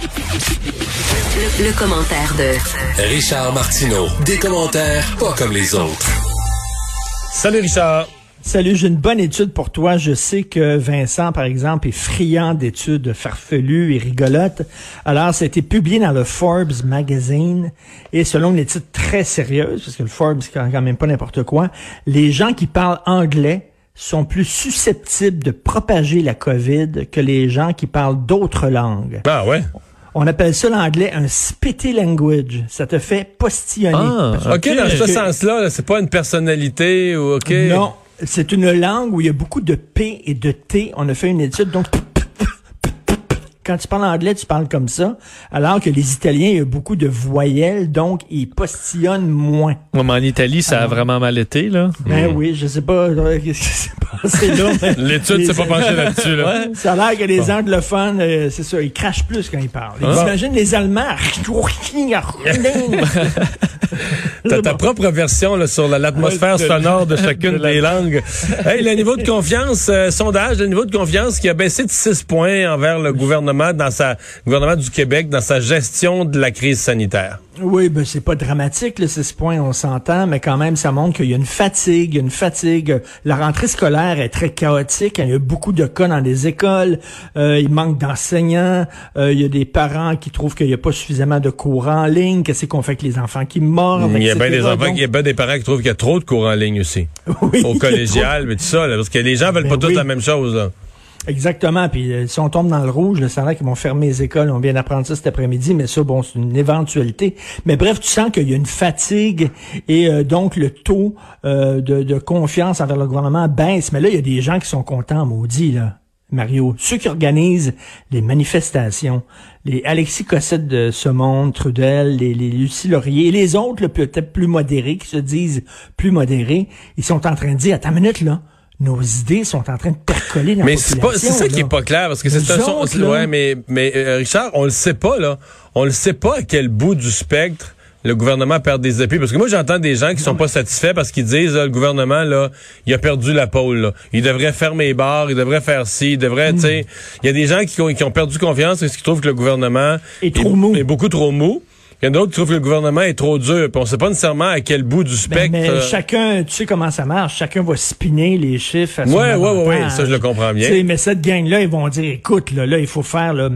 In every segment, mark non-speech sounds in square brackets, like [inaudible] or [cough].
Le, commentaire de Richard Martineau. Des commentaires pas comme les autres. Salut Richard. Salut, j'ai une bonne étude pour toi. Je sais que Vincent, par exemple, est friand d'études farfelues et rigolotes. Alors, ça a été publié dans le Forbes magazine et selon une étude très sérieuse, parce que le Forbes, c'est quand même pas n'importe quoi, les gens qui parlent anglais sont plus susceptibles de propager la COVID que les gens qui parlent d'autres langues. Ah ouais? On appelle ça l'anglais un spitty language. Ça te fait postillonner. Ah, OK, dans ce sens-là, c'est pas une personnalité ou OK? Non, c'est une langue où il y a beaucoup de P et de T. On a fait une étude, donc quand tu parles anglais, tu parles comme ça, alors que les Italiens, il y a beaucoup de voyelles, donc ils postillonnent moins. mais en Italie, ça a vraiment mal été, là. Ben oui, je sais pas [laughs] qu'est-ce qui s'est passé là. [laughs] L'étude s'est pas penchée là-dessus, là. Ça a l'air que les anglophones, euh, c'est ça, ils crachent plus quand ils parlent. Ah. Les Allemands? [laughs] T'as ta propre version là, sur l'atmosphère sonore de chacune des langues. Hey, le niveau de confiance, euh, sondage, le niveau de confiance qui a baissé de 6 points envers le gouvernement dans sa gouvernement du Québec dans sa gestion de la crise sanitaire? Oui, ben c'est pas dramatique, le 6 points, on s'entend, mais quand même, ça montre qu'il y a une fatigue, une fatigue. La rentrée scolaire est très chaotique. Il y a beaucoup de cas dans les écoles. Euh, il manque d'enseignants. Euh, il y a des parents qui trouvent qu'il n'y a pas suffisamment de cours en ligne. Qu'est-ce qu'on fait avec les enfants qui mordent? Il y a bien des enfants, il y a bien des parents qui trouvent qu'il y a trop de cours en ligne aussi. [laughs] Oui, Au collégial, mais tout ça, parce que les gens veulent ben pas tous la même chose. Là. Exactement. Puis euh, si on tombe dans le rouge, le salaire qu'ils vont fermer les écoles. On vient d'apprendre ça cet après-midi, mais ça, bon, c'est une éventualité. Mais bref, tu sens qu'il y a une fatigue et euh, donc le taux euh, de, confiance envers le gouvernement baisse. Mais là, il y a des gens qui sont contents, maudits, là. Mario, ceux qui organisent les manifestations, les Alexis Cossette de ce Trudel, les, les Lucie Laurier et les autres peut-être plus modérés, qui se disent plus modérés, ils sont en train de dire, attends une minute là, nos idées sont en train de percoler dans mais la population. Mais c'est ça qui est pas clair parce que c'est un son, ouais, mais mais euh, Richard, on le sait pas là, on le sait pas à quel bout du spectre le gouvernement perd des appuis parce que moi j'entends des gens qui sont pas satisfaits parce qu'ils disent le gouvernement là, il a perdu la pôle là. Il devrait fermer les bars, il devrait faire ci, il devrait tu sais, il y a des gens qui ont, qui ont perdu confiance et qui trouvent que le gouvernement est, trop mou. est beaucoup trop mou. Il y en a d'autres qui trouvent que le gouvernement est trop dur. Puis on sait pas nécessairement à quel bout du ben, spectre. mais euh, chacun, tu sais comment ça marche. Chacun va spinner les chiffres à son Ouais, ouais, ouais, ça je le comprends bien. mais cette gang-là, ils vont dire, écoute, là, là, il faut faire, là,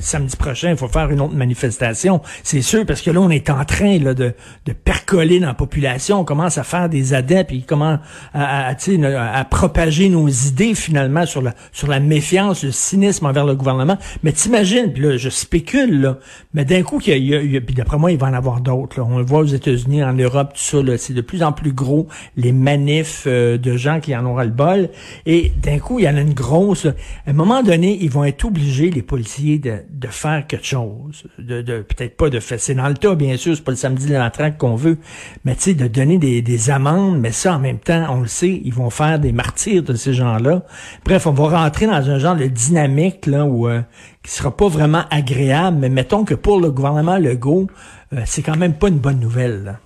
samedi prochain, il faut faire une autre manifestation. C'est sûr, parce que là, on est en train, là, de, de percoler dans la population. On commence à faire des adeptes, puis comment, à, à, à, propager nos idées, finalement, sur la, sur la méfiance, le cynisme envers le gouvernement. Mais t'imagines, puis là, je spécule, là, mais d'un coup, il y a, y a D'après moi, il va en avoir d'autres. On le voit aux États-Unis, en Europe, tout ça. C'est de plus en plus gros, les manifs euh, de gens qui en auront le bol. Et d'un coup, il y en a une grosse. À un moment donné, ils vont être obligés, les policiers, de, de faire quelque chose. De, Peut-être pas de faire. C'est dans le tas, bien sûr, c'est pas le samedi de la traque qu'on veut. Mais tu sais, de donner des, des amendes, mais ça, en même temps, on le sait, ils vont faire des martyrs de ces gens-là. Bref, on va rentrer dans un genre de dynamique là où euh, qui sera pas vraiment agréable, mais mettons que pour le gouvernement Legault, euh, c'est quand même pas une bonne nouvelle.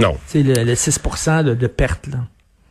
Non. C'est le, 6 de, de perte. Là.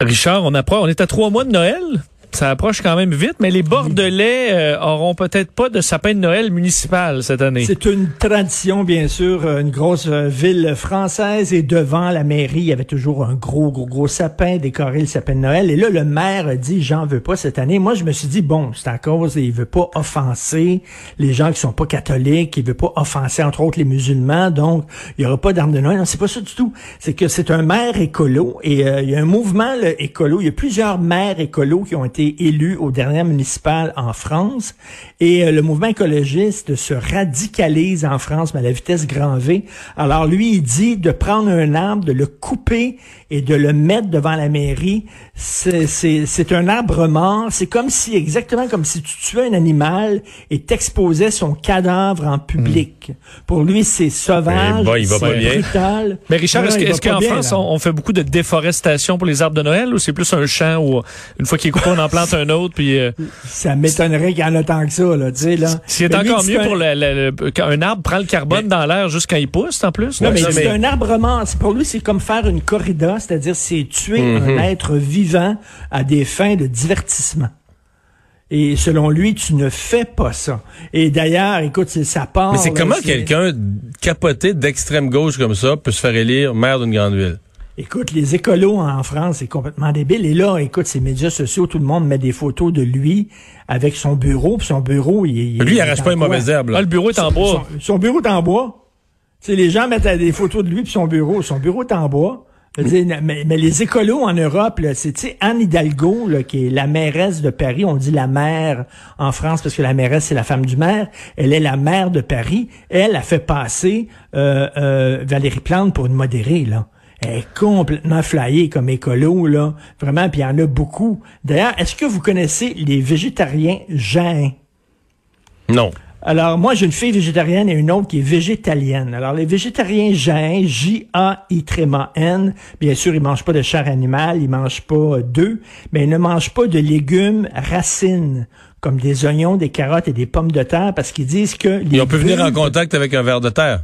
Richard, on approche, on est à trois mois de Noël? Ça approche quand même vite, mais les Bordelais euh, auront peut-être pas de sapin de Noël municipal cette année. C'est une tradition, bien sûr, une grosse euh, ville française et devant la mairie, il y avait toujours un gros, gros, gros sapin, décoré le sapin de Noël. Et là, le maire a dit, j'en veux pas cette année. Moi, je me suis dit, bon, c'est à cause, il veut pas offenser les gens qui sont pas catholiques, il veut pas offenser, entre autres, les musulmans, donc il y aura pas d'armes de Noël. Non, c'est pas ça du tout. C'est que c'est un maire écolo et euh, il y a un mouvement écolo. Il y a plusieurs maires écolos qui ont été élu aux dernières municipales en France. Et euh, le mouvement écologiste se radicalise en France, mais à la vitesse grand V. Alors lui, il dit de prendre un arbre, de le couper et de le mettre devant la mairie. C'est un arbre mort. C'est comme si, exactement comme si tu tuais un animal et t'exposais son cadavre en public. Hmm. Pour lui, c'est sauvage, eh c'est brutal. Mais Richard, est-ce qu'en France, on, fait beaucoup de déforestation pour les arbres de Noël ou c'est plus un champ où une fois qu'il est coupé, on en plante un autre? Puis, euh, Ça m'étonnerait qu'il y en a tant que ça. Là, tu sais, là. C'est encore mieux pour le, quand un arbre prend le carbone dans l'air juste quand il pousse, en plus. Non, mais, c'est un arbre mort. Pour lui, c'est comme faire une corrida, c'est-à-dire c'est tuer un mhm. être vivant à des fins de divertissement. Et selon lui, tu ne fais pas ça. Et d'ailleurs, écoute, c'est sa part. Mais c'est comment quelqu'un capoté d'extrême gauche comme ça peut se faire élire maire d'une grande ville? Écoute, les écolos en France, c'est complètement débile. Et là, écoute, ces médias sociaux, tout le monde met des photos de lui avec son bureau. Puis son bureau, il, Lui, il arrache pas une mauvaise herbe. Ah, le bureau est en bois. Son, bureau est en bois. Tu sais, les gens mettent des photos de lui puis son bureau. Son bureau est en bois. Mais, les écolos en Europe, c'est Anne Hidalgo, là, qui est la mairesse de Paris. On dit la maire en France parce que la mairesse, c'est la femme du maire. Elle est la maire de Paris. Elle a fait passer euh, euh, Valérie Plante pour une modérée, là. Elle est complètement flyée comme écolo, là. Vraiment, puis il y en a beaucoup. D'ailleurs, est-ce que vous connaissez les végétariens jains? Non. Alors, moi, j'ai une fille végétarienne et une autre qui est végétalienne. Alors, les végétariens jains, J-A-I-N, bien sûr, ils mangent pas de chair animale, ils mangent pas d'œufs, mais ils ne mangent pas de légumes racines, comme des oignons, des carottes et des pommes de terre, parce qu'ils disent que... Les on peut venir en contact avec un ver de terre.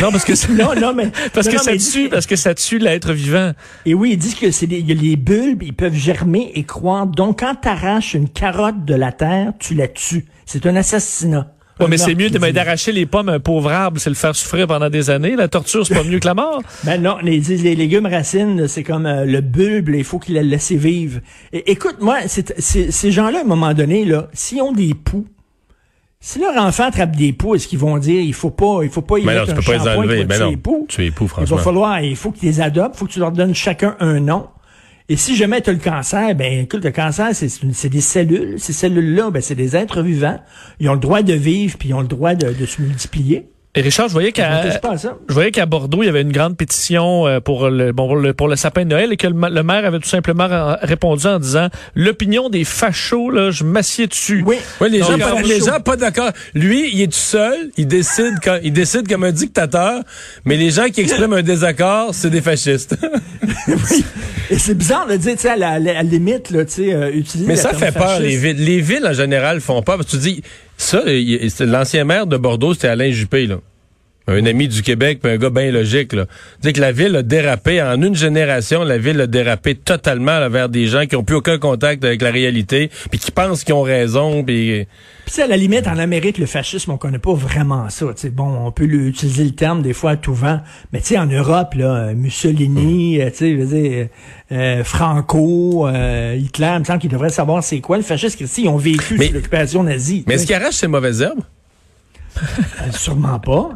Non, parce que non, non, mais parce que ça tue, parce que ça tue l'être vivant. Et oui, ils disent que c'est les, les bulbes, ils peuvent germer et croître. Donc, quand tu arraches une carotte de la terre, tu la tues. C'est un assassinat. Ouais, mais c'est mieux d'arracher les pommes à un pauvre arbre, c'est le faire souffrir pendant des années. La torture, c'est pas mieux que la mort. [laughs] Ben non, les, les légumes racines, c'est comme euh, le bulbe, il faut qu'il la laisse vivre. Et, écoute, moi, ces gens-là, à un moment donné, là, s'ils ont des poux, si leur enfant attrape des poux, est-ce qu'ils vont dire il faut pas, il faut pas y mettre non, tu un peux pas les enlever. Non, poux? Tu es poux, franchement. Il va falloir, il faut qu'ils les adoptent, il faut que tu leur donnes chacun un nom. Et si jamais tu as le cancer, ben écoute, le cancer, c'est des cellules. Ces cellules-là, ben, c'est des êtres vivants. Ils ont le droit de vivre, puis ils ont le droit de, de se multiplier. Et Richard, je voyais qu'à je voyais qu'à Bordeaux, il y avait une grande pétition euh, pour le bon pour le, sapin de Noël et que le, maire avait tout simplement répondu en disant l'opinion des fachos là, je m'assieds dessus. Oui, oui les, gens, pas, les gens pas d'accord. Lui, il est tout seul, il décide quand il décide comme un dictateur, mais les gens qui expriment un désaccord, c'est des fascistes. [laughs] oui. Et c'est bizarre de dire, tu sais, à la, limite, là, tu sais, euh, utiliser. Mais ça fait peur, les villes. Les villes, en général, font pas. Parce que tu dis, ça, l'ancien maire de Bordeaux, c'était Alain Juppé, là un ami du Québec, puis un gars bien logique. Là. Dit que la ville a dérapé en une génération, la ville a dérapé totalement vers des gens qui ont plus aucun contact avec la réalité, puis qui pensent qu'ils ont raison, puis. Puis à la limite, en Amérique, le fascisme, on connaît pas vraiment ça. T'sais, bon, on peut utiliser le terme des fois à tout vent, mais tu sais, en Europe, là, Mussolini, mm. tu sais, euh, Franco, euh, Hitler, il me semble qu'ils devraient savoir c'est quoi le fascisme. Ils ont vécu l'occupation nazie. Mais est-ce qu'ils arrachent ces mauvaises herbes? Euh, sûrement pas.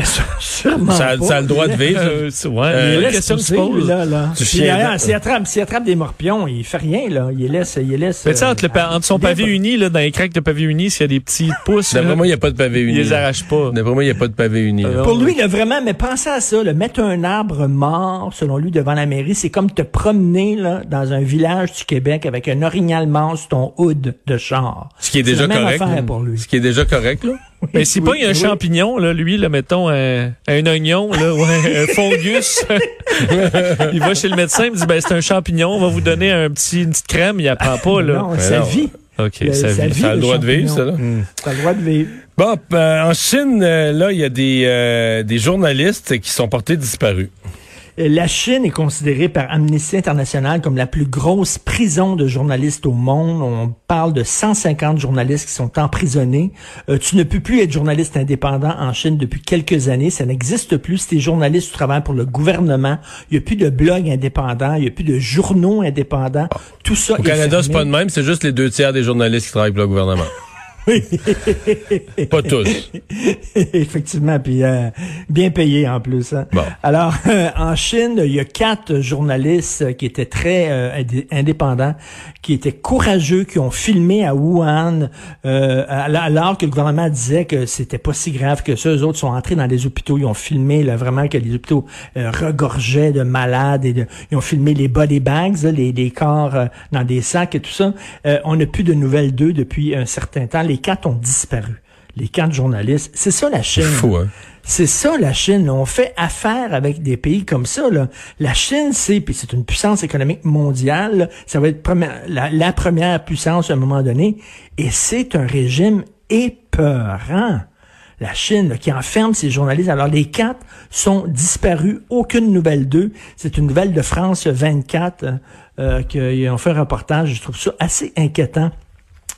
Mais sûrement ça, pas. ça a le droit de vivre. Euh, ouais, euh, la question se pose. Là, là. S'il attrape, attrape, des morpions, il fait rien. là. Il laisse. Il laisse Mais tu sais, entre, euh, entre, son pavé uni, là, dans les craques de pavé uni, s'il y a des petits [laughs] pouces. D'après moi, il n'y a pas de pavé uni. Il les arrache pas. D'après moi, il n'y a pas de pavé uni. Pour lui, là, vraiment, mais pensez à ça. Là, mettre un arbre mort, selon lui, devant la mairie, c'est comme te promener là, dans un village du Québec avec un orignal mort sur ton hood de char. Ce qui est déjà correct. Pour lui. Ce qui est déjà correct, là. Mais si pas il y a un champignon, là, lui, là, mettons un, un oignon, là, ouais, un fungus, [laughs] il va chez le médecin, il me dit ben c'est un champignon, on va vous donner un petit une petite crème, il apprend pas là. Non, sa vie. OK, ça, vit, ça a le droit de vivre, ça, là? Ça a le droit de vivre. Bon, euh, en Chine, euh, là, il y a des, euh, des journalistes qui sont portés disparus. La Chine est considérée par Amnesty International comme la plus grosse prison de journalistes au monde. On parle de 150 journalistes qui sont emprisonnés. Euh, tu ne peux plus être journaliste indépendant en Chine depuis quelques années. Ça n'existe plus. Si tu es journaliste, tu travailles pour le gouvernement. Il n'y a plus de blogs indépendants. Il n'y a plus de journaux indépendants. Tout ça Au Canada, c'est pas de même. C'est juste les deux tiers des journalistes qui travaillent pour le gouvernement. Oui. Pas tous. [laughs] Effectivement, puis euh, bien payé en plus. Hein. Bon. Alors, [laughs] en Chine, il y a quatre journalistes qui étaient très euh, indépendants, qui étaient courageux, qui ont filmé à Wuhan, euh, alors que le gouvernement disait que c'était pas si grave que ça. Eux autres sont entrés dans les hôpitaux, ils ont filmé là, vraiment que les hôpitaux regorgeaient de malades, et ils ont filmé les body bags, les, les corps dans des sacs et tout ça. on n'a plus de nouvelles d'eux depuis un certain temps les quatre ont disparu. Les quatre journalistes. C'est ça la Chine. Fou, hein? C'est ça la Chine. On fait affaire avec des pays comme ça. La Chine, c'est, puis c'est une puissance économique mondiale. Ça va être la, première puissance à un moment donné. Et c'est un régime épeurant. La Chine qui enferme ses journalistes. Alors les quatre sont disparus. Aucune nouvelle d'eux. C'est une nouvelle de France 24 euh, qui ont fait un reportage. Je trouve ça assez inquiétant.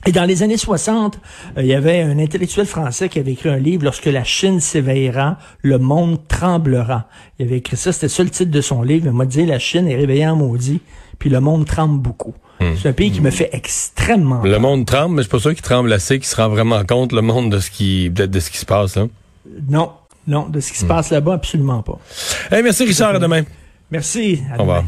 Et dans les années 60, euh, il y avait un intellectuel français qui avait écrit un livre, Lorsque la Chine s'éveillera, le monde tremblera. Il avait écrit ça, c'était ça le titre de son livre. Il m'a dit, la Chine est réveillée en maudit, puis le monde tremble beaucoup. Hmm. C'est un pays qui me fait extrêmement Le monde tremble, mais je suis pas sûr qu'il tremble assez, qu'il se rend vraiment compte, le monde, de ce qui, de ce qui se passe. Hein? Non, non, de ce qui se hmm. passe là-bas, absolument pas. Hey, merci Richard, à demain. Merci. À Au revoir.